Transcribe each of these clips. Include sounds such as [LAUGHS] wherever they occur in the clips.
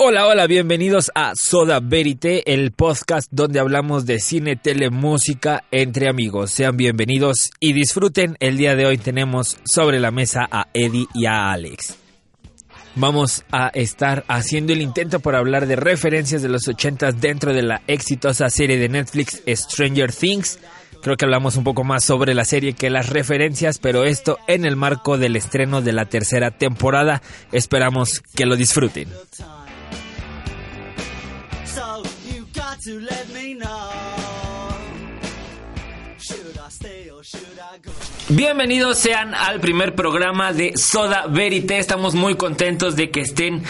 Hola, hola, bienvenidos a Soda Verite, el podcast donde hablamos de cine, tele, música entre amigos. Sean bienvenidos y disfruten. El día de hoy tenemos sobre la mesa a Eddie y a Alex. Vamos a estar haciendo el intento por hablar de referencias de los ochentas dentro de la exitosa serie de Netflix Stranger Things. Creo que hablamos un poco más sobre la serie que las referencias, pero esto en el marco del estreno de la tercera temporada. Esperamos que lo disfruten. Bienvenidos sean al primer programa de Soda Verite. Estamos muy contentos de que estén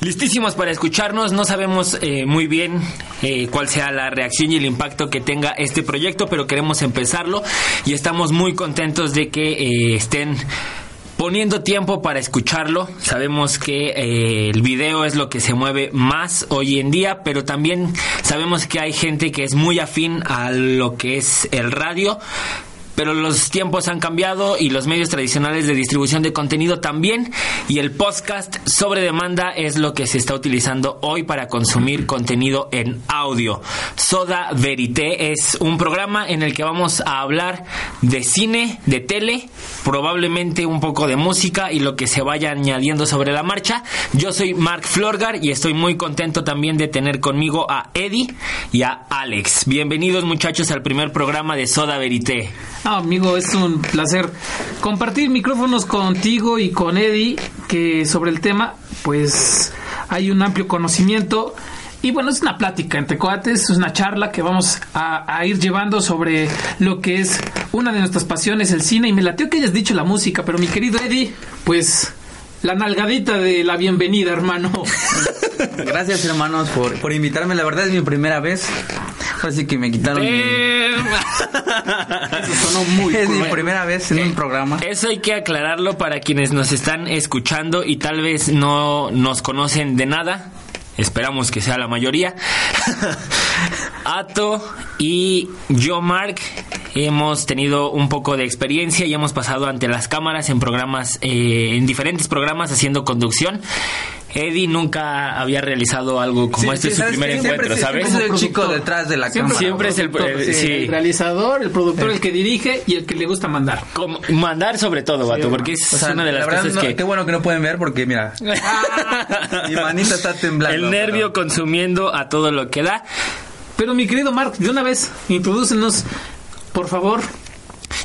listísimos para escucharnos. No sabemos eh, muy bien eh, cuál sea la reacción y el impacto que tenga este proyecto, pero queremos empezarlo y estamos muy contentos de que eh, estén poniendo tiempo para escucharlo. Sabemos que eh, el video es lo que se mueve más hoy en día, pero también sabemos que hay gente que es muy afín a lo que es el radio. Pero los tiempos han cambiado y los medios tradicionales de distribución de contenido también. Y el podcast sobre demanda es lo que se está utilizando hoy para consumir contenido en audio. Soda Verité es un programa en el que vamos a hablar de cine, de tele, probablemente un poco de música y lo que se vaya añadiendo sobre la marcha. Yo soy Mark Florgar y estoy muy contento también de tener conmigo a Eddie y a Alex. Bienvenidos muchachos al primer programa de Soda Verité. [LAUGHS] Amigo, es un placer compartir micrófonos contigo y con Eddie, que sobre el tema, pues hay un amplio conocimiento. Y bueno, es una plática entre coates, es una charla que vamos a, a ir llevando sobre lo que es una de nuestras pasiones, el cine. Y me lateo que hayas dicho la música, pero mi querido Eddie, pues la nalgadita de la bienvenida, hermano. [LAUGHS] Gracias hermanos por, por invitarme, la verdad es mi primera vez. Así que me quitaron. Eso sonó muy Es mi primera vez en un programa. Eso hay que aclararlo para quienes nos están escuchando y tal vez no nos conocen de nada. Esperamos que sea la mayoría. [LAUGHS] Ato y yo, Mark, hemos tenido un poco de experiencia y hemos pasado ante las cámaras en programas, eh, en diferentes programas haciendo conducción. Eddie nunca había realizado algo como Sí, este, sí, es su ¿sabes primer encuentro, Siempre ¿sabes? es el chico detrás de la Siempre, cámara. Siempre es el- eh, sí. el realizador, el productor, el que dirige y el que le gusta mandar. Como- mandar sobre todo, vato, porque es O sea, una de las la verdad, cosas no- que... Qué bueno que no pueden ver porque mira, [LAUGHS] mi manita está temblando. El nervio pero- consumiendo a todo lo que da. Pero mi querido Mark, de una vez, introdúcenos, por favor.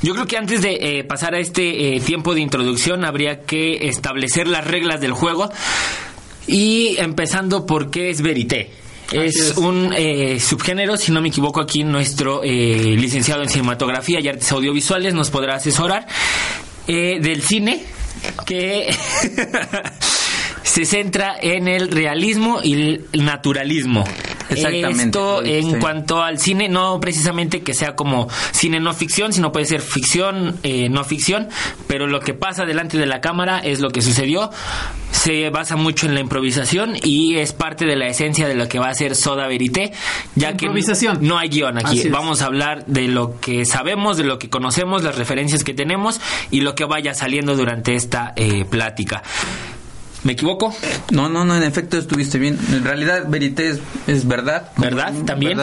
Yo creo que antes de eh, pasar a este eh, tiempo de introducción habría que establecer las reglas del juego y empezando por qué es verité. Es, es. un eh, subgénero, si no me equivoco aquí nuestro eh, licenciado en cinematografía y artes audiovisuales nos podrá asesorar eh, del cine que [LAUGHS] se centra en el realismo y el naturalismo. Exactamente, Esto en cuanto al cine, no precisamente que sea como cine no ficción, sino puede ser ficción, eh, no ficción, pero lo que pasa delante de la cámara es lo que sucedió. Se basa mucho en la improvisación y es parte de la esencia de lo que va a ser Soda Verité, ya que Improvisación. no hay guion aquí. Así es. Vamos a hablar de lo que sabemos, de lo que conocemos, las referencias que tenemos y lo que vaya saliendo durante esta eh, plática. ¿Me equivoco? No, no, no, en efecto estuviste bien. En realidad, Verité es, es verdad. ¿Verdad? ¿También?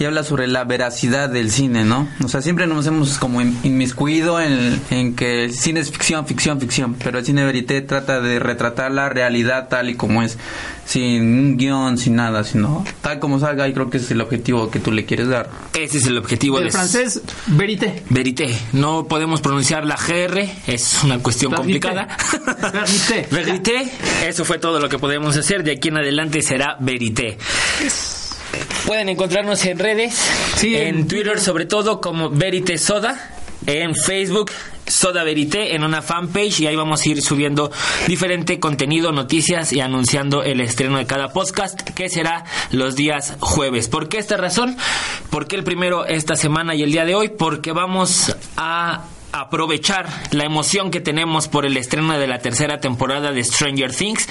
Y habla sobre la veracidad del cine, ¿no? O sea, siempre nos hemos como in- inmiscuido en, en que el cine es ficción, ficción, ficción. Pero el cine Verité trata de retratar la realidad tal y como es. Sin un guion, sin nada, sino tal como salga. Y creo que es el objetivo que tú le quieres dar. Ese es el objetivo El de francés, verité. Verité. No podemos pronunciar la GR, es una cuestión complicada. [LAUGHS] Verité. Verité, eso fue todo lo que podemos hacer. De aquí en adelante será Verité. Pueden encontrarnos en redes, Sí, en en Twitter sobre todo como Verité Soda, en Facebook Soda Verité en una fanpage y ahí vamos a ir subiendo diferente contenido, noticias y anunciando el estreno de cada podcast que será los días jueves. ¿Por qué esta razón? ¿Por qué el primero esta semana y el día de hoy? Porque vamos a aprovechar la emoción que tenemos por el estreno de la tercera temporada de Stranger Things.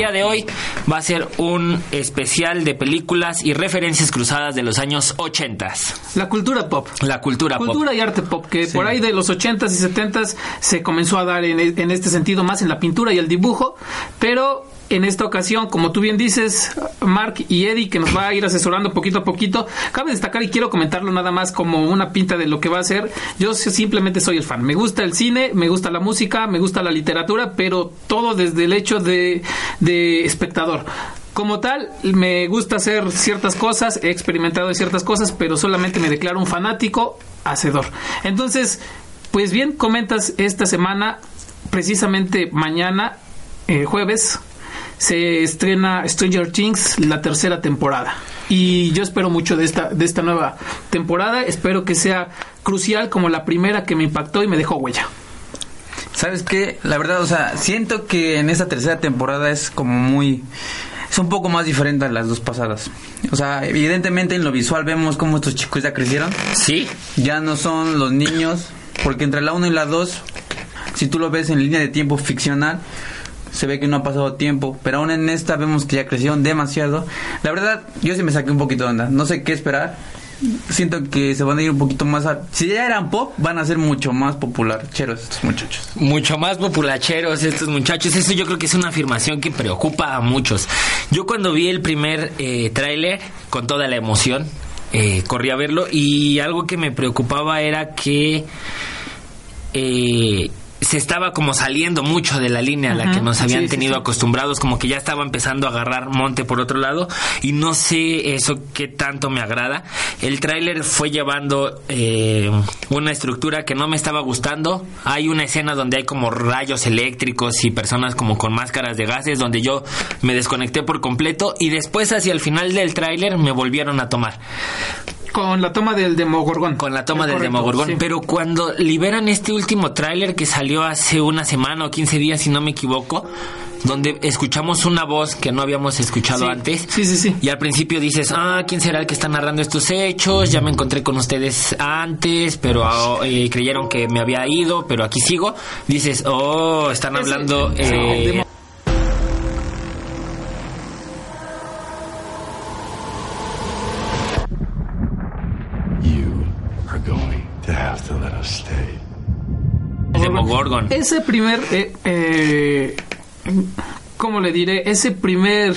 Día de hoy va a ser un especial de películas y referencias cruzadas de los años 80. La cultura pop. La cultura, Cultura pop. y arte pop, que por ahí de los 80s y 70s se comenzó a dar en, en este sentido más en la pintura y el dibujo, pero en esta ocasión, como tú bien dices, Mark y Eddie, que nos va a ir asesorando poquito a poquito, cabe destacar y quiero comentarlo nada más como una pinta de lo que va a ser. Yo simplemente soy el fan. Me gusta el cine, me gusta la música, me gusta la literatura, pero todo desde el hecho de, espectador. Como tal, me gusta hacer ciertas cosas, he experimentado en ciertas cosas, pero solamente me declaro un fanático hacedor. Entonces, pues bien, comentas esta semana, precisamente mañana, eh, jueves, se estrena Stranger Things, la tercera temporada. Y yo espero mucho de esta, de esta nueva temporada. Espero que sea crucial como la primera que me impactó y me dejó huella. ¿Sabes qué? La verdad, o sea, siento que en esta tercera temporada es como muy... Es un poco más diferente a las dos pasadas. O sea, evidentemente en lo visual vemos cómo estos chicos ya crecieron. Sí, Ya no son los niños, porque entre la 1 y la 2, si tú lo ves en línea de tiempo ficcional, se ve que no ha pasado tiempo, pero aún en esta vemos que ya crecieron demasiado. La verdad, yo sí me saqué un poquito de onda, no sé qué esperar. Siento que se van a ir un poquito más a... Si ya eran pop, van a ser mucho más populacheros estos muchachos. mucho más populacheros estos muchachos. Eso yo creo que es una afirmación que preocupa a muchos. Yo cuando vi el primer eh, tráiler, con toda la emoción, eh, corrí a verlo y algo que me preocupaba era que eh, se estaba como saliendo mucho de la línea a la Ajá, que nos habían sí, sí, tenido sí. acostumbrados, como que ya estaba empezando a agarrar monte por otro lado y no sé eso qué tanto me agrada. El tráiler fue llevando eh, una estructura que no me estaba gustando. Hay una escena donde hay como rayos eléctricos y personas como con máscaras de gases donde yo me desconecté por completo y después hacia el final del tráiler me volvieron a tomar Con la toma del Demogorgón. con la toma del correcto, Demogorgón. sí. Pero cuando liberan este último tráiler que salió hace una semana o 15 días, si no me equivoco, donde escuchamos una voz que no habíamos escuchado Sí, antes. sí, sí, sí. Y al principio dices, ah, ¿quién será el que está narrando estos hechos? Ya me encontré con ustedes antes, pero ah, eh, creyeron que me había ido, pero aquí sigo. Dices, oh, están hablando... eh, Ese primer, eh, eh, ¿cómo le diré? Ese primer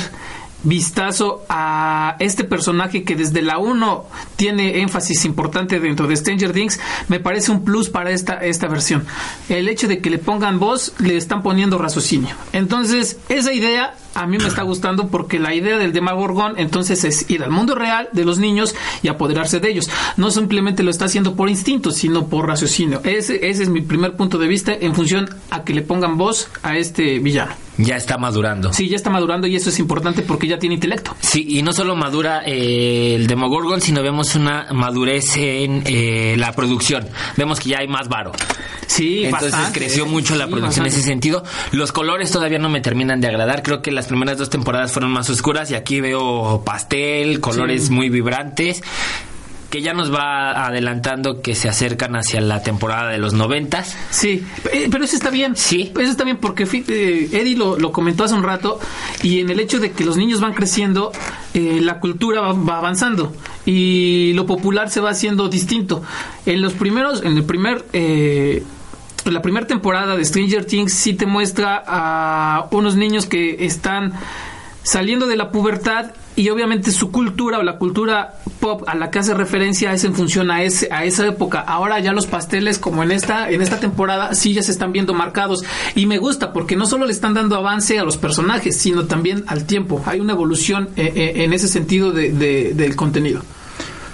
vistazo a este personaje que desde la 1 tiene énfasis importante dentro de Stranger Things, me parece un plus para esta, esta versión. El hecho de que le pongan voz, le están poniendo raciocinio. Entonces, esa idea a mí me está gustando porque la idea del Demagorgon entonces es ir al mundo real de los niños y apoderarse de ellos. No simplemente lo está haciendo por instinto, sino por raciocinio. Ese, ese es mi primer punto de vista en función a que le pongan voz a este villano. Ya está madurando. Sí, ya está madurando y eso es importante porque ya tiene intelecto. Sí, y no solo madura eh, el Demogorgon, sino vemos una madurez en eh, la producción. Vemos que ya hay más varo. Sí, Entonces bastante, creció mucho la Sí, producción en ese sentido. Los colores todavía no me terminan de agradar. Creo que las primeras dos temporadas fueron más oscuras y aquí veo pastel, colores Sí. muy vibrantes que ya nos va adelantando que se acercan hacia la temporada de los noventas. Sí, eh, pero eso está bien. Sí. Eso está bien porque eh, Eddie lo, lo comentó hace un rato y en el hecho de que los niños van creciendo, eh, la cultura va, va avanzando y lo popular se va haciendo distinto. En los primeros, en el primer... eh, la primera temporada de Stranger Things sí te muestra a unos niños que están saliendo de la pubertad y obviamente su cultura o la cultura pop a la que hace referencia es en función a ese a esa época. Ahora ya los pasteles como en esta en esta temporada sí ya se están viendo marcados y me gusta porque no solo le están dando avance a los personajes, sino también al tiempo. Hay una evolución eh, eh, en ese sentido de- de- del contenido.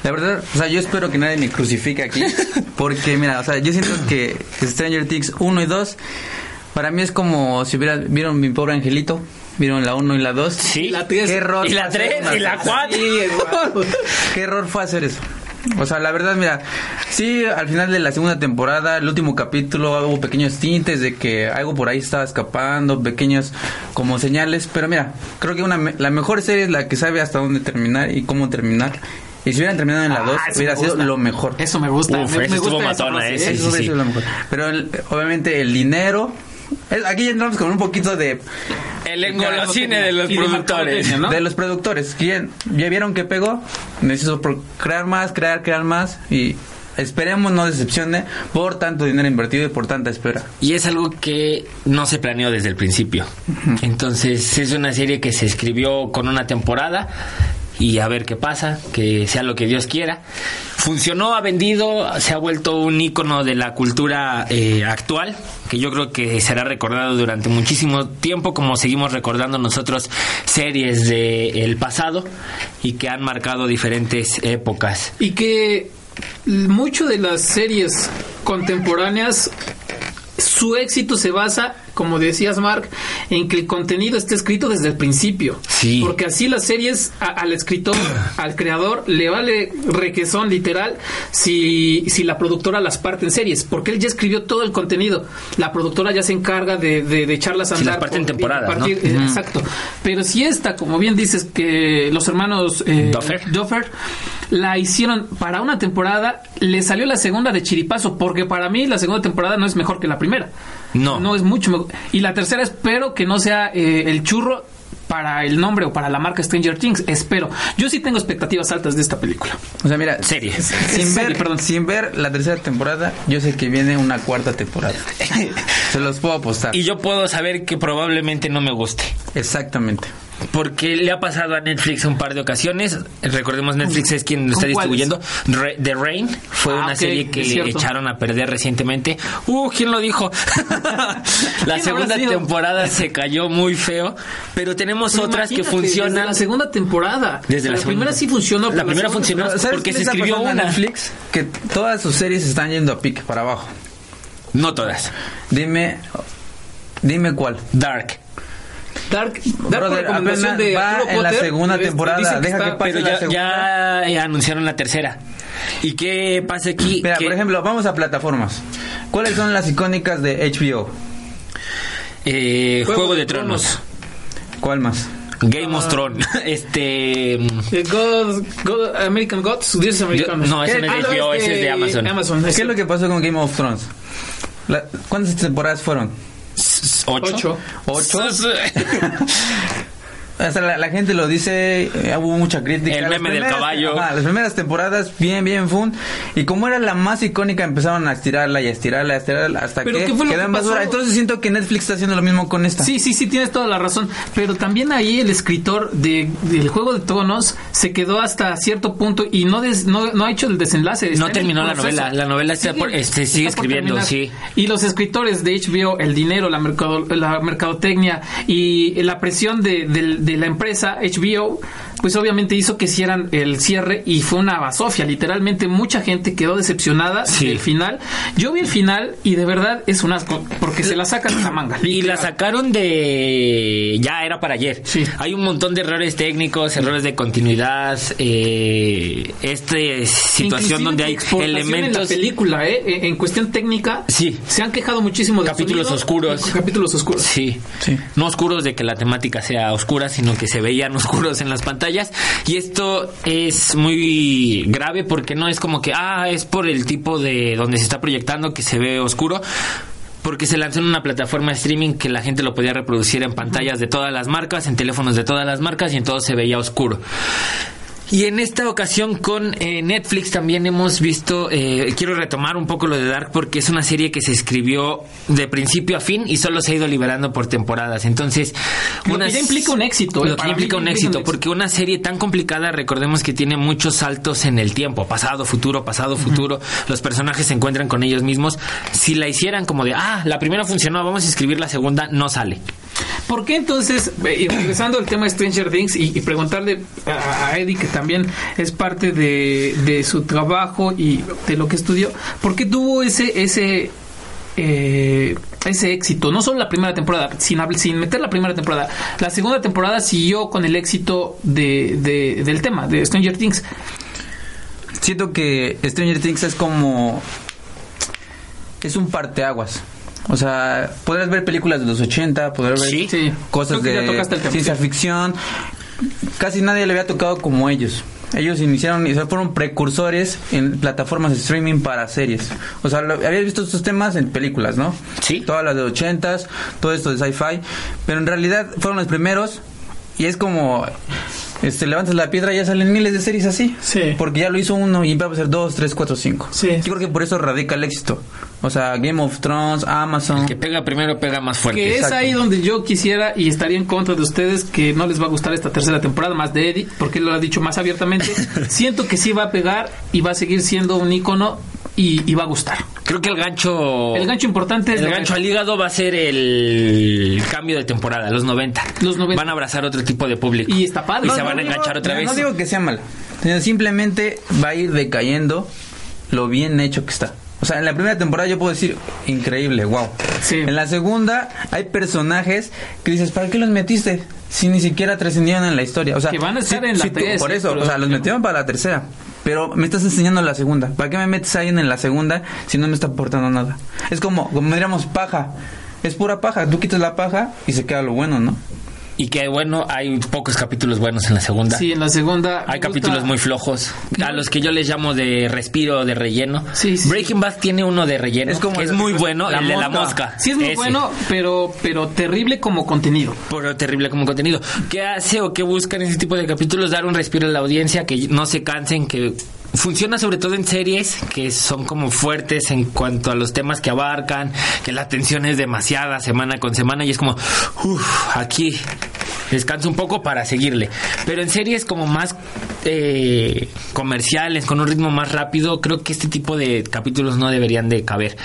La verdad, o sea, yo espero que nadie me crucifique aquí. [LAUGHS] Porque, mira, o sea, yo siento que Stranger Things 1 y 2, para mí es como si hubiera, vieron mi pobre angelito, vieron la 1 y la 2. Sí. La tres. ¿Qué error Y la fue hacer tres, una- y la cuatro. Sí, exacto. ¿Qué error fue hacer eso? O sea, la verdad, mira, sí, al final de la segunda temporada, el último capítulo, hubo pequeños tintes de que algo por ahí estaba escapando, pequeños como señales, pero mira, creo que una, me- la mejor serie es la que sabe hasta dónde terminar y cómo terminar. Y si hubieran terminado en la Ah, 2, eso hubiera sido lo mejor. Eso me gusta. Uf, me, ese me estuvo gusta matona, ¿eh? sí, Eso hubiera sí. sido lo mejor. Pero el- obviamente el dinero, es- aquí ya entramos con un poquito de El engolosine de los productores. mercadotecnia, ¿no? De los productores. ¿Quién? ¿Ya vieron que pegó? Necesito crear más, crear, crear más. Y esperemos no decepcione por tanto dinero invertido y por tanta espera. Y es algo que no se planeó desde el principio. Entonces es una serie que se escribió con una temporada y a ver qué pasa, que sea lo que Dios quiera. Funcionó, ha vendido, se ha vuelto un ícono de la cultura eh, actual, que yo creo que será recordado durante muchísimo tiempo, como seguimos recordando nosotros series del pasado y que han marcado diferentes épocas. Y que mucho de las series contemporáneas, su éxito se basa, como decías Mark, en que el contenido esté escrito desde el principio. Sí. Porque así las series a- al escritor, [CLEARS THROAT] al creador, le vale requesón literal si, si la productora las parte en series. Porque él ya escribió todo el contenido. La productora ya se encarga de, de, de echarlas a Si las andar parte en partir- eh, Exacto. Pero si esta, como bien dices, que los hermanos eh, Duffer. Duffer la hicieron para una temporada, le salió la segunda de chiripazo, porque para mí la segunda temporada no es mejor que la primera. No. No es mucho mejor. Y la tercera espero que no sea eh, el churro para el nombre o para la marca Stranger Things. Espero. Yo sí tengo expectativas altas de esta película. O sea, mira, Serie. sin Serie, ver, perdón. sin ver la tercera temporada, yo sé que viene una cuarta temporada. [LAUGHS] Se los puedo apostar. Y yo puedo saber que probablemente no me guste. Exactamente. Porque le ha pasado a Netflix un par de ocasiones. Recordemos, Netflix es quien lo está distribuyendo. Re- The Rain fue Ah, una serie que le echaron a perder recientemente. Uh, ¿quién lo dijo? [LAUGHS] la ¿Quién segunda temporada se cayó muy feo. Pero tenemos otras que Imagínate, Desde funcionan. la segunda temporada. Desde la, primera sí funcionó. La primera funcionó. Pero, ¿sabes porque se escribió una. Netflix que todas sus series están yendo a pique para abajo. No todas. Dime, dime cuál. Dark. Dark, Dark Brother, recomendación apenas de va en la segunda este, temporada, dicen deja que pase Pero la ya, segunda. ya anunciaron la tercera. ¿Y qué pasa aquí? Mira, Que- por ejemplo, vamos a plataformas. ¿Cuáles son las icónicas de HBO? eh, Juego Juego, de de Tronos. ¿Cuál más? Game of Thrones. [LAUGHS] Este. Eh, God- God- American Gods, dioses americanos. no, ese no es de Ah, HBO, ese es de Amazon. Amazon ¿Qué es lo que pasó con Game of Thrones? La- ¿Cuántas temporadas fueron? ¿Ocho? Ocho. ¿Ocho? [LAUGHS] [LAUGHS] O sea, la, la gente lo dice, eh, hubo mucha crítica. El Las meme del primeras- caballo. ajá, las primeras temporadas, bien, bien, fun. Y como era la más icónica, empezaron a estirarla y a estirarla, a estirarla, hasta ¿Pero que qué fue lo quedó que en basura. pasó? Entonces siento que Netflix está haciendo lo mismo con esta. Sí, sí, sí, tienes toda la razón. Pero también ahí el escritor de, del Juego de Tronos se quedó hasta cierto punto y no, des- no, no ha hecho el desenlace. No terminó la novela. La novela está por- este, sigue está por escribiendo, sí. Y los escritores de HBO, el dinero, la, mercado, la mercadotecnia y la presión de, del- de la empresa HBO, pues obviamente hizo que hicieran el cierre y fue una basofia. Literalmente mucha gente quedó decepcionada Sí. del final. Yo vi el final y de verdad es un asco porque se la sacan de la manga. Y la sacaron de... Ya era para ayer. Sí. Hay un montón de errores técnicos, errores de continuidad, eh, esta situación Inclusive donde hay exportación en la elementos... película, ¿eh? En- En cuestión técnica, Sí. se han quejado muchísimo de Capítulos oscuros. [LAUGHS] Capítulos oscuros. Sí. Sí. No oscuros de que la temática sea oscura, sino que se veían oscuros en las pantallas. Y esto es muy grave porque no es como que, ah, es por el tipo de donde se está proyectando que se ve oscuro. Porque se lanzó en una plataforma de streaming que la gente lo podía reproducir en pantallas de todas las marcas, en teléfonos de todas las marcas y en todo se veía oscuro. Y en esta ocasión con eh, Netflix también hemos visto, eh, quiero retomar un poco lo de Dark porque es una serie que se escribió de principio a fin y solo se ha ido liberando por temporadas. Entonces, Lo una que ya implica un éxito, eh, Lo que ya mí implica un éxito. porque una serie tan complicada, recordemos que tiene muchos saltos en el tiempo, pasado, futuro, pasado, futuro. Los personajes se encuentran con ellos mismos. Si la hicieran como de, ah, la primera funcionó, vamos a escribir la segunda, no sale. ¿Por qué entonces, y regresando al tema de Stranger Things y, preguntarle a, Eddie, que también es parte de, su trabajo y de lo que estudió, ¿por qué tuvo ese, ese, eh, ese éxito? No solo la primera temporada, sin, sin meter la primera temporada. La segunda temporada siguió con el éxito de- del tema, de Stranger Things. Siento que Stranger Things es como... Es un parteaguas. O sea, podrás ver películas de los 80, podrás ver Sí. Cosas de ciencia ficción. Casi nadie le había tocado como ellos. Ellos iniciaron y o sea, fueron precursores en plataformas de streaming para series. O sea, lo- habías visto estos temas en películas, ¿no? Sí. Todas las de ochentas, todo esto de sci-fi. Pero en realidad fueron los primeros y es como... Este, levantas la piedra y ya salen miles de series así. Sí. Porque ya lo hizo uno y va a ser dos, tres, cuatro, cinco. Sí. Yo creo que por eso radica el éxito. O sea, Game of Thrones, Amazon. Que pega primero, pega más fuerte. Que es exacto. ahí donde yo quisiera y estaría en contra de ustedes que no les va a gustar esta tercera temporada, más de Eddie, porque él lo ha dicho más abiertamente. [LAUGHS] Siento que sí va a pegar y va a seguir siendo un icono y, y va a gustar. Creo que el gancho. El gancho importante es El gancho que- al hígado va a ser el cambio de temporada, los 90. Los 90. Van a abrazar otro tipo de público. Y está padre. Y No, se no, van a enganchar otra vez. No digo que sea mal. sino Simplemente va a ir decayendo lo bien hecho que está. O sea, en la primera temporada yo puedo decir, increíble, wow. Sí. En la segunda hay personajes que dices, ¿para qué los metiste? Si ni siquiera trascendieron en la historia. O sea, Que van a estar si- en la si tú- tres, Por eso, Pero- o sea, los metieron para la tercera. Pero me estás enseñando la segunda. ¿Para qué me metes a alguien en la segunda si no me está aportando nada? Es como, como diríamos, paja. Es pura paja. Tú quitas la paja y se queda lo bueno, ¿no? Y que bueno, hay pocos capítulos buenos en la segunda. Sí, en la segunda. Hay gusta- capítulos muy flojos, a los que yo les llamo de respiro, de relleno. Sí, sí. Breaking Bad tiene uno de relleno, Es como que es muy bueno, la el de la mosca. mosca. Sí, es muy Ese. bueno, pero, pero terrible como contenido. Pero terrible como contenido. ¿Qué hace o qué buscan ese tipo de capítulos? Dar un respiro a la audiencia, que no se cansen, que funciona sobre todo en series que son como fuertes en cuanto a los temas que abarcan, que la tensión es demasiada semana con semana y es como, uff, aquí descanso un poco para seguirle. Pero en series como más eh, comerciales, con un ritmo más rápido, creo que este tipo de capítulos no deberían de caber.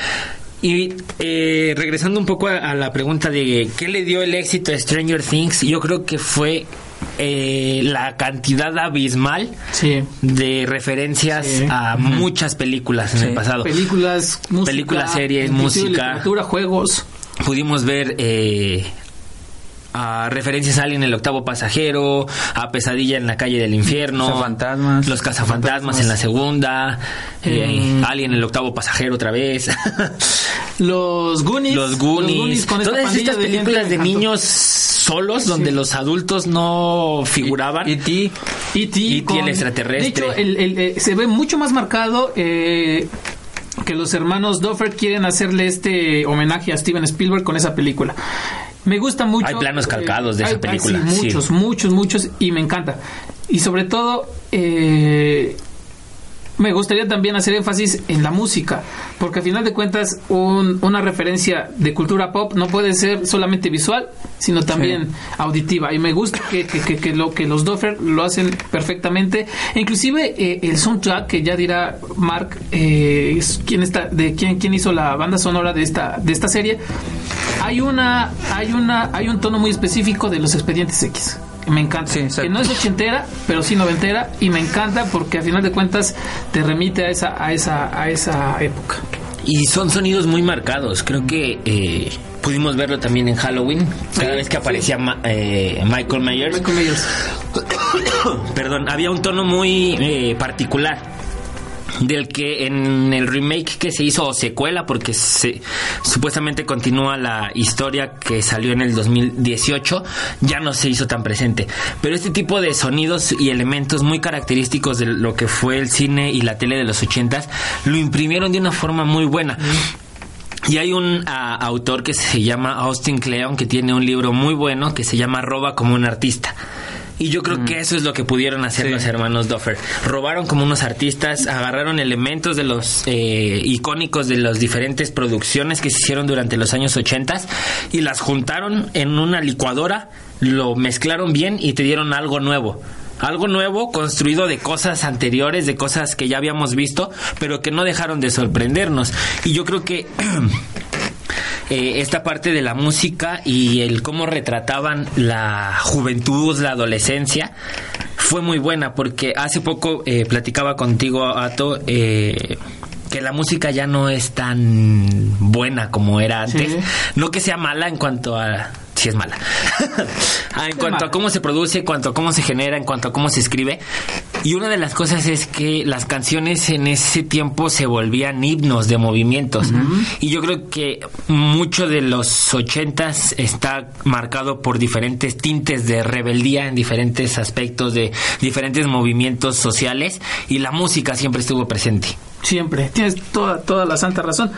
Y eh, regresando un poco a, a la pregunta de qué le dio el éxito a Stranger Things, yo creo que fue eh, la cantidad abismal Sí. de referencias Sí. a muchas películas en el pasado. Películas, música. Películas, series, música. Literatura, juegos. Pudimos ver eh, a referencias a Alien el octavo pasajero, a Pesadilla en la calle del infierno, Cazafantasmas. los cazafantasmas en la segunda, eh, Mm. Alien el octavo pasajero otra vez. [LAUGHS] Los Goonies. Los Goonies, con todas estas películas de niños solos donde Sí. los adultos no figuraban. Y ti. E.T. con- el extraterrestre. De hecho, el- el- eh, se ve mucho más marcado eh, que los hermanos Duffer quieren hacerle este homenaje a Steven Spielberg con esa película. Me gusta mucho. Hay planos eh, calcados de esa hay- película, sí. muchos, muchos, muchos, y me encanta. Y sobre todo, eh, me gustaría también hacer énfasis en la música, porque al final de cuentas un- una referencia de cultura pop no puede ser solamente visual, sino también auditiva. Y me gusta que, que- que- que lo que los Duffer lo hacen perfectamente. E inclusive eh, el soundtrack que ya dirá Mark, eh, quién está, de quién, quién hizo la banda sonora de esta de esta serie. Hay una, hay una, hay un tono muy específico de los Expedientes X. Me encanta. Sí, que no es ochentera, pero sí noventera y me encanta porque al final de cuentas te remite a esa a esa a esa época. Y son sonidos muy marcados. Creo que eh, pudimos verlo también en Halloween. Cada Sí, vez que sí. aparecía Ma- eh, Michael Myers. Michael Myers. [COUGHS] Perdón, había un tono muy eh, particular. Del que en el remake que se hizo, o secuela, porque se, supuestamente continúa la historia que salió en el 2018, ya no se hizo tan presente. Pero este tipo de sonidos y elementos muy característicos de lo que fue el cine y la tele de los ochentas, lo imprimieron de una forma muy buena. Y hay un autor que se llama Austin Kleon que tiene un libro muy bueno que se llama Roba como un artista. Y yo creo que eso es lo que pudieron hacer Sí. los hermanos Duffer. Robaron como unos artistas, agarraron elementos de los eh, icónicos de las diferentes producciones que se hicieron durante los años 80 y las juntaron en una licuadora, lo mezclaron bien y te dieron algo nuevo. Algo nuevo construido de cosas anteriores, de cosas que ya habíamos visto, pero que no dejaron de sorprendernos. Y yo creo que [CLEARS THROAT] eh, esta parte de la música y el cómo retrataban la juventud, la adolescencia, fue muy buena porque hace poco eh, platicaba contigo, Ato, eh, que la música ya no es tan buena como era antes. Sí. No que sea mala en cuanto a... Si es mala. [LAUGHS] Ah, en cuanto mala. a cómo se produce, en cuanto a cómo se genera, en cuanto a cómo se escribe. Y una de las cosas es que las canciones en ese tiempo se volvían himnos de movimientos. Y yo creo que mucho de los ochentas está marcado por diferentes tintes de rebeldía en diferentes aspectos de diferentes movimientos sociales y la música siempre estuvo presente. Siempre, tienes toda, toda la santa razón.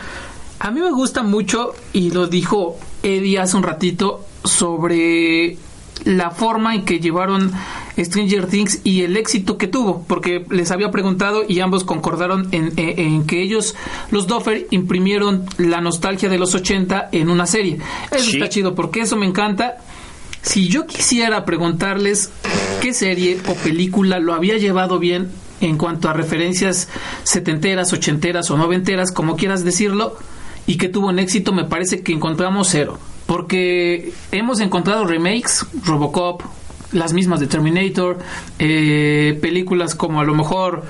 A mí me gusta mucho, y lo dijo Eddie hace un ratito, sobre la forma en que llevaron Stranger Things y el éxito que tuvo, porque les había preguntado y ambos concordaron en, en- en que ellos, los Duffer, imprimieron la nostalgia de los 80 en una serie. Eso Sí. está chido, porque eso me encanta. Si yo quisiera preguntarles qué serie o película lo había llevado bien en cuanto a referencias setenteras, ochenteras o noventeras, como quieras decirlo, y que tuvo un éxito, me parece que encontramos cero. Porque hemos encontrado remakes, Robocop, las mismas de Terminator, eh, películas como a lo mejor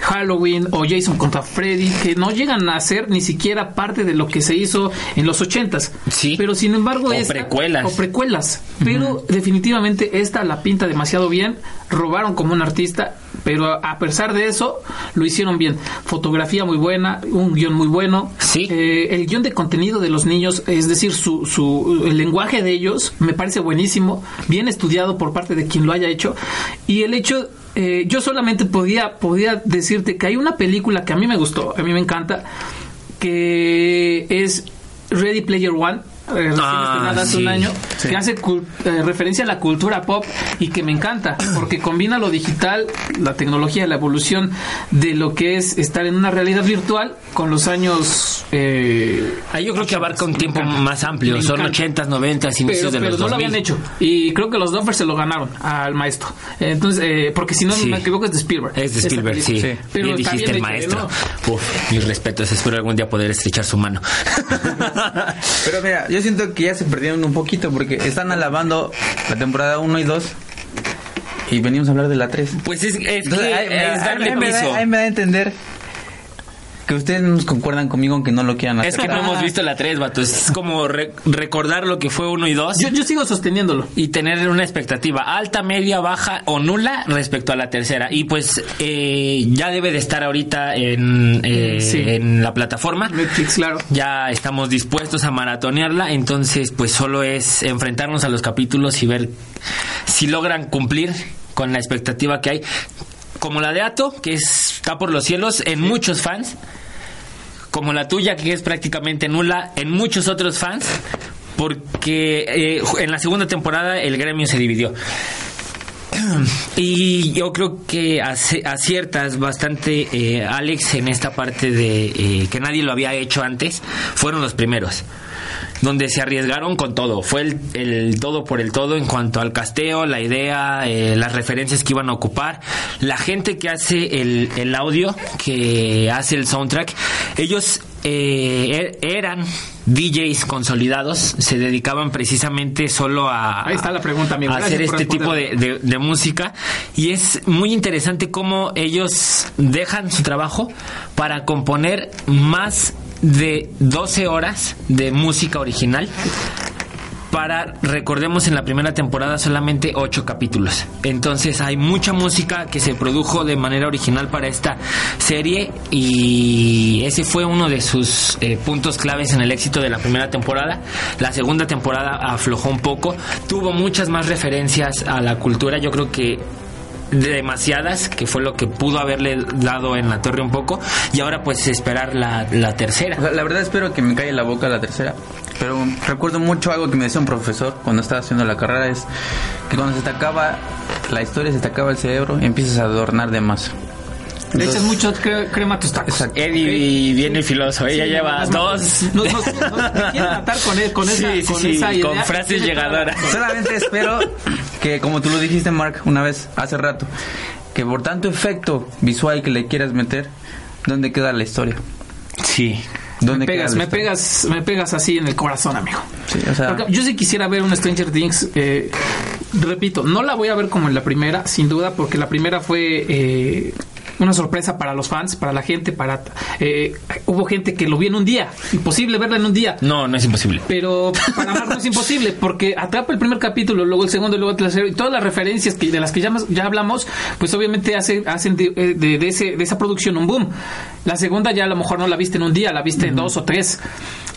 Halloween o Jason contra Freddy, que no llegan a ser ni siquiera parte de lo que se hizo en los ochentas. Sí. Pero sin embargo, O esta- precuelas. o precuelas. Pero definitivamente esta la pinta demasiado bien. Robaron como un artista, pero a pesar de eso lo hicieron bien. Fotografía muy buena, un guion muy bueno. Sí. Eh, el guion de contenido de los niños, es decir, su, su el lenguaje de ellos me parece buenísimo, bien estudiado por parte de quien lo haya hecho. Y el hecho eh, yo solamente podía, podía decirte que hay una película que a mí me gustó, a mí me encanta, que es Ready Player One. Recién Ah, hace sí, un año, sí. que hace eh, referencia a la cultura pop y que me encanta, porque combina lo digital, la tecnología, la evolución de lo que es estar en una realidad virtual con los años... eh, Ahí yo creo que abarca un tiempo encanta. más amplio, son encanta. 80s, 90s, pero, inicios de pero los no lo 2000. habían hecho y creo que los Duffers se lo ganaron al maestro entonces eh, porque si no Sí. me equivoco es de Spielberg Es de Spielberg, sí. Sí. pero Bien dijiste bien el maestro. ¿no? Uf, mis respetos. Espero algún día poder estrechar su mano. [LAUGHS] Pero mira, yo siento que ya se perdieron un poquito porque están alabando la temporada 1 y 2 y venimos a hablar de la 3. pues es, es, que Entonces, ahí, me- es darle ahí piso. ahí me da a entender que ustedes no nos concuerdan conmigo aunque no lo quieran hacer. Es que no hemos visto la 3, vato. Es [LAUGHS] como re- recordar lo que fue 1 y 2. yo, yo sigo sosteniéndolo y tener una expectativa alta, media, baja o nula respecto a la tercera. Y pues eh, ya debe de estar ahorita en, eh, Sí. en la plataforma. Netflix claro Ya estamos dispuestos a maratonearla, entonces pues solo es enfrentarnos a los capítulos y ver si logran cumplir con la expectativa que hay. Como la de Ato, que es- está por los cielos en muchos fans, como la tuya, que es prácticamente nula en muchos otros fans, porque eh, en la segunda temporada el gremio se dividió. [CLEARS THROAT] Y yo creo que aciertas bastante, eh, Alex, en esta parte de eh, que nadie lo había hecho antes. Fueron los primeros. Donde se arriesgaron con todo. Fue el, el todo por el todo en cuanto al casteo, la idea, eh, las referencias que iban a ocupar. La gente que hace el, el audio, que hace el soundtrack, ellos eh, er- eran DJs consolidados, se dedicaban precisamente solo a, Ahí está la pregunta, a hacer este tipo de, de- de música y es muy interesante cómo ellos dejan su trabajo para componer más de 12 horas de música original para, recordemos, en la primera temporada solamente 8 capítulos. Entonces hay mucha música que se produjo de manera original para esta serie y ese fue uno de sus eh, puntos claves en el éxito de la primera temporada. La segunda temporada aflojó un poco, tuvo muchas más referencias a la cultura, yo creo que demasiadas, que fue lo que pudo haberle dado en la torre un poco, y ahora pues esperar la, la tercera. La verdad espero que me calle la boca la tercera. Pero recuerdo mucho algo que me decía un profesor cuando estaba haciendo la carrera es que cuando se te acaba la historia, se te acaba el cerebro, empiezas a adornar de más. Le echas mucho cre- crema a tus tacos Exacto. Eddie viene filoso, ella Sí, lleva dos. nos- nos- nos- me quieren matar con, e- con esa, Sí, con sí, esa idea. con frases llegadoras. Solamente espero que, como tú lo dijiste, Mark, una vez, hace rato, que por tanto efecto visual que le quieras meter, ¿dónde queda la historia? Sí. ¿Dónde me pegas, me pegas, me pegas así en el corazón, amigo. Sí, o sea, Porque yo sí quisiera ver un Stranger Things. eh, repito, no la voy a ver como en la primera, sin duda, porque la primera fue eh, una sorpresa para los fans, para la gente, para eh, hubo gente que lo vio en un día, imposible verla en un día. No, no es imposible. Pero para Mark no es imposible, porque atrapa el primer capítulo, luego el segundo, luego el tercero, y todas las referencias que, de las que ya, ya hablamos, pues obviamente hace, hacen de, eh, de- de ese, de esa producción un boom. La segunda ya a lo mejor no la viste en un día, la viste en dos o tres.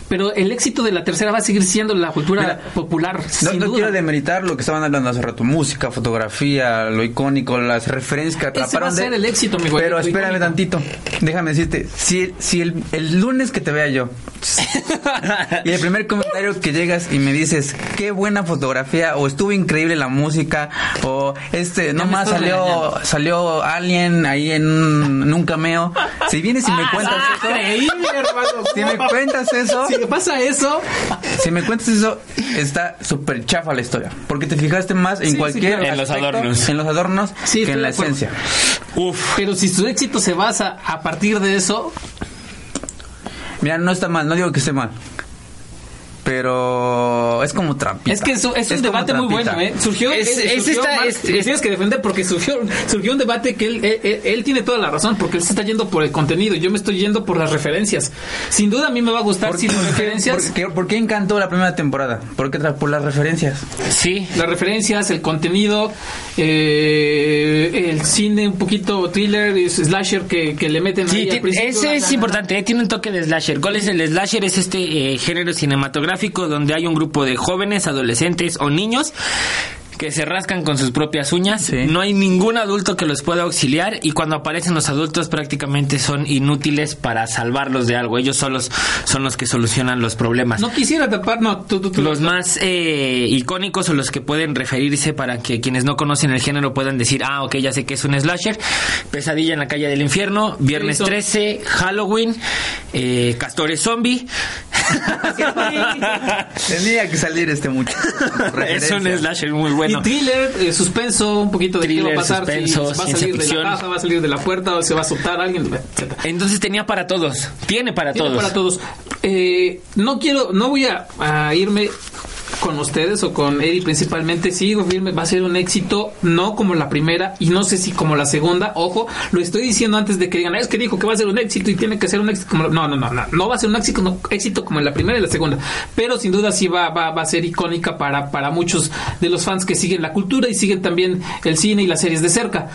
Pero el éxito de la tercera va a seguir siendo la cultura Mira, popular. No, sin no duda. quiero demeritar lo que estaban hablando hace rato, música, fotografía, lo icónico, las referencias que Ese va a atraparon. de- ser el éxito, mi güey, Pero espérame icónico. tantito, déjame decirte, si, si el, el lunes que te vea yo [LAUGHS] y el primer comentario que llegas y me dices, qué buena fotografía, o estuvo increíble la música, o este, nomás salió, regañando. salió alguien ahí en un, en un cameo, si vienes y me cuentas Ah, eso, increíble, hermano. si me cuentas eso, Si pasa eso, si me cuentas eso, está súper chafa la historia. Porque te fijaste más en Sí, sí, cualquier. claro. En los adornos. En los adornos Sí, que en la esencia. Uf. pero si su éxito se basa a partir de eso, Mira, no está mal, no digo que esté mal. Pero es como trampita. Es que eso es un debate muy bueno, ¿eh? Surgió, Es- eh, es surgió esta- es- es- tienes que defender porque surgió, surgió un debate que él, él, él- él tiene toda la razón, porque él se está yendo por el contenido yo me estoy yendo por las referencias. Sin duda a mí me va a gustar ¿Por si qué, las por qué- referencias, por qué- por qué encantó la primera temporada? Porque por las referencias. Sí. las referencias, el contenido, eh, el cine un poquito thriller, slasher que, que le meten Sí, ahí al principio. ese es importante, eh, tiene un toque de slasher. ¿Cuál es el slasher? Es este eh, género cinematográfico donde hay un grupo de jóvenes, adolescentes o niños que se rascan con sus propias uñas. Sí. No hay ningún adulto que los pueda auxiliar y cuando aparecen los adultos prácticamente son inútiles para salvarlos de algo. Ellos solos son los que solucionan los problemas. No quisiera tapar, no, tú, tú, tú. Los más eh, icónicos o los que pueden referirse para que quienes no conocen el género puedan decir, ah, ok, ya sé que es un slasher. Pesadilla en la calle del infierno, Viernes Jason. 13, Halloween, eh, Castores Zombie. [LAUGHS] Tenía que salir este mucho. es un slasher muy bueno. Y thriller, eh, suspenso, un poquito de qué va a Thriller, pasar, suspenso, si va a salir de ficción. la caja, va a salir de la puerta, o se va a soltar alguien, etcétera. Entonces tenía para todos, tiene para Tiene todos. para todos. Eh, no quiero, no voy a, a irme con ustedes o con Eddie principalmente. Sigo firme, va a ser un éxito, no como la primera y no sé si como la segunda. Ojo, lo estoy diciendo antes de que digan, "Ah, es que dijo que va a ser un éxito y tiene que ser un éxito como la-". No, no, no, no, no va a ser un éxito, no, éxito como la primera y la segunda. Pero sin duda sí va, va, va a ser icónica para, para muchos de los fans que siguen la cultura y siguen también el cine y las series de cerca.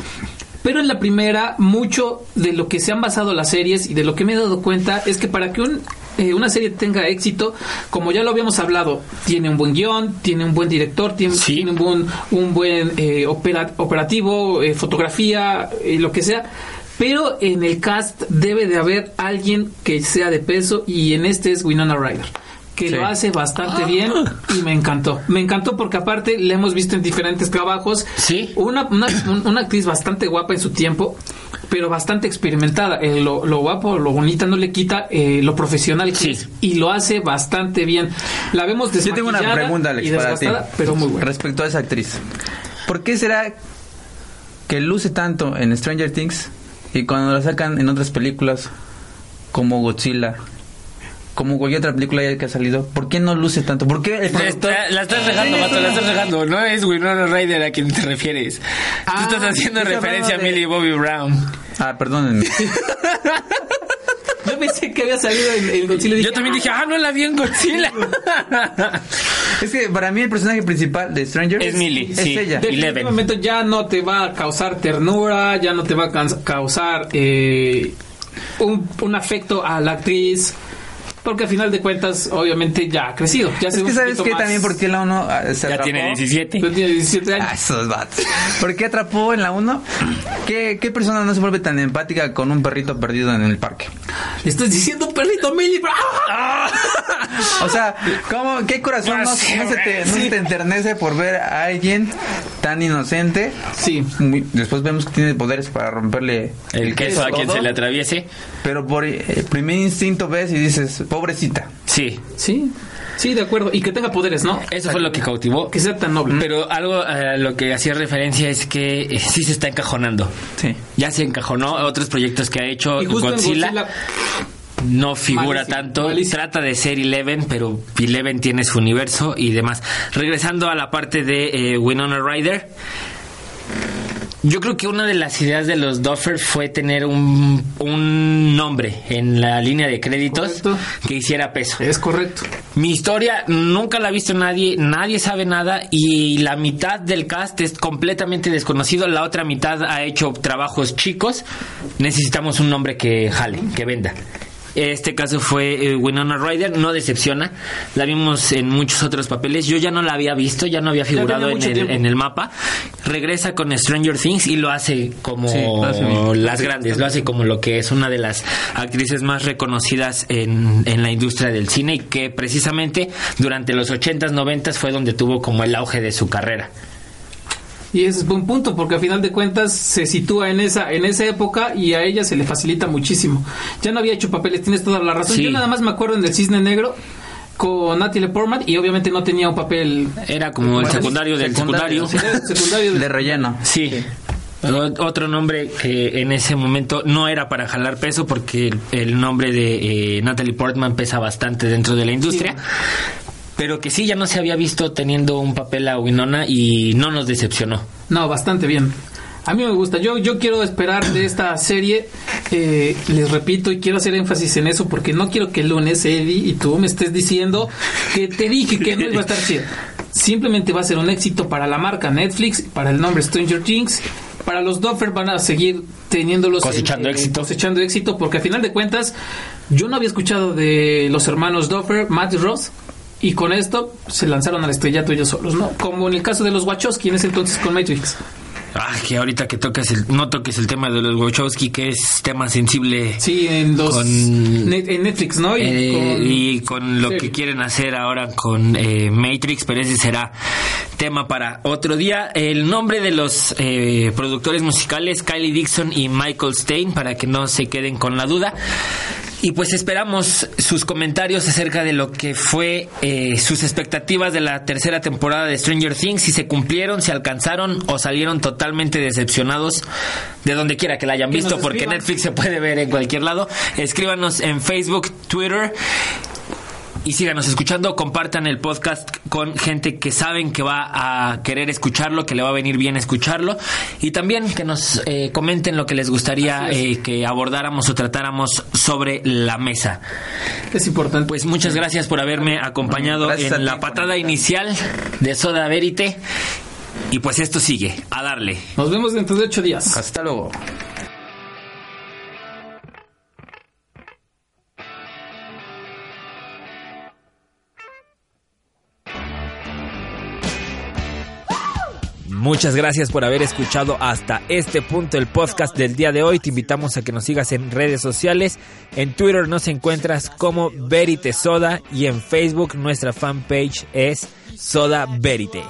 Pero en la primera, mucho de lo que se han basado las series y de lo que me he dado cuenta es que para que un, eh, una serie tenga éxito, como ya lo habíamos hablado, tiene un buen guion, tiene un buen director, tiene, Sí. tiene un buen, un buen eh, opera- operativo, eh, fotografía, eh, lo que sea. Pero en el cast debe de haber alguien que sea de peso y en este es Winona Ryder que Sí. lo hace bastante bien y me encantó. Me encantó porque aparte le hemos visto en diferentes trabajos. Sí. Una, una, un- una actriz bastante guapa en su tiempo, pero bastante experimentada. Eh, lo, lo guapo, lo bonita no le quita eh, lo profesional que Sí. es. Y lo hace bastante bien. La vemos Yo tengo una desmaquillada pregunta, Alex, para ti. desgastada, pero muy buena. Respecto a esa actriz. ¿Por qué será que luce tanto en Stranger Things y cuando la sacan en otras películas como Godzilla, como cualquier otra película que ha salido, ¿por qué no luce tanto? ¿Por qué el La, productor- está- la estás regando, vato, la estás regando. No es Winona Ryder a quien te refieres. Ah, Tú estás haciendo referencia a Millie Bobby Brown. Ah, perdónenme. [LAUGHS] Yo pensé que había salido en, en Godzilla. y Yo dije, también dije, ah, no la vi en Godzilla. [LAUGHS] es que para mí el personaje principal de Stranger Es Millie, es sí. ella. De- Definitivamente ya no te va a causar ternura, ya no te va a causar eh, un, un afecto a la actriz, porque al final de cuentas, obviamente ya ha crecido. Ya Es que sabes que más- también porque la uno ah, se ya atrapó. tiene 17. Pero tiene 17 años. Ah, esos vatos. ¿Por qué atrapó en la 1? ¿Qué, ¿Qué persona no se vuelve tan empática con un perrito perdido en el parque? Estás diciendo perrito Brown. O sea, ¿cómo, ¿qué corazón no, no se te, no se te enternece por ver a alguien tan inocente? Sí. Muy- después vemos que tiene poderes para romperle El queso a quien todo, se le atraviese. Pero por eh, primer instinto ves y dices, pobrecita. Sí. Sí. Sí, de acuerdo. Y que tenga poderes, ¿no? Eso fue lo que cautivó. Que sea tan noble. Pero algo a lo que hacía referencia es que eh, sí se está encajonando. Sí. Ya se encajonó a otros proyectos que ha hecho y justo en Godzilla. Godzilla no figura Malísimo, tanto. malísimo. Trata de ser Eleven, pero Eleven tiene su universo y demás. Regresando a la parte de eh, Winona Ryder. Yo creo que una de las ideas de los Duffer fue tener un, un nombre en la línea de créditos Correcto. que hiciera peso. Es correcto. Mi historia nunca la ha visto nadie, nadie sabe nada y la mitad del cast es completamente desconocido, la otra mitad ha hecho trabajos chicos. Necesitamos un nombre que jale, que venda. Este caso fue eh, Winona Ryder, no decepciona. La vimos en muchos otros papeles. Yo ya no la había visto, ya no había figurado en el, en el mapa. Regresa con Stranger Things y lo hace como Sí, lo hace bien. las grandes, lo hace como lo que es una de las actrices más reconocidas en, en la industria del cine y que precisamente durante los 80s, 90s fue donde tuvo como el auge de su carrera. Y ese es buen punto, porque a final de cuentas se sitúa en esa, en esa época y a ella se le facilita muchísimo. Ya no había hecho papeles, tienes toda la razón. Sí. Yo nada más me acuerdo en el Cisne Negro con Natalie Portman y obviamente no tenía un papel Era como el secundario del secundario, secundario. secundario. De relleno. Sí. Otro nombre que en ese momento no era para jalar peso porque el, el nombre de eh, Natalie Portman pesa bastante dentro de la industria. Pero que sí, ya no se había visto teniendo un papel a Winona y no nos decepcionó. No, bastante bien. A mí me gusta. Yo, yo quiero esperar de esta serie. eh, les repito y quiero hacer énfasis en eso porque no quiero que el lunes, Eddie, y tú me estés diciendo que te dije que no iba a estar chido. Simplemente va a ser un éxito para la marca Netflix, para el nombre Stranger Things. Para los Duffer van a seguir teniéndolos Cosechando eh, éxito. cosechando éxito porque a final de cuentas yo no había escuchado de los hermanos Duffer, Matt y Ross y con esto se lanzaron al estrellato ellos solos, ¿no? Como en el caso de los Wachowski en ese entonces con Matrix. Ah, que ahorita que tocas el, no toques el tema de los Wachowski, que es tema sensible. Sí, en los Con- net- en Netflix, ¿no? Y Eh, con- y con lo Sí. que quieren hacer ahora con eh, Matrix, pero ese será tema para otro día. El nombre de los eh, productores musicales, Kylie Dixon y Michael Stein, para que no se queden con la duda. Y pues esperamos sus comentarios acerca de lo que fue eh, sus expectativas de la tercera temporada de Stranger Things, si se cumplieron, si alcanzaron o salieron totalmente decepcionados de donde quiera que la hayan Que visto, porque. Netflix se puede ver en cualquier lado. Escríbanos en Facebook, Twitter y síganos escuchando, compartan el podcast con gente que saben que va a querer escucharlo, que le va a venir bien escucharlo y también que nos eh, comenten lo que les gustaría eh, que abordáramos o tratáramos sobre la mesa. es importante. Pues muchas gracias por haberme acompañado Gracias en la patada inicial de Soda Verite y pues esto sigue, a darle. Nos vemos dentro de ocho días. Hasta luego. Muchas gracias por haber escuchado hasta este punto el podcast del día de hoy. Te invitamos a que nos sigas en redes sociales. En Twitter nos encuentras como Verite Soda y en Facebook nuestra fanpage es Soda Verite.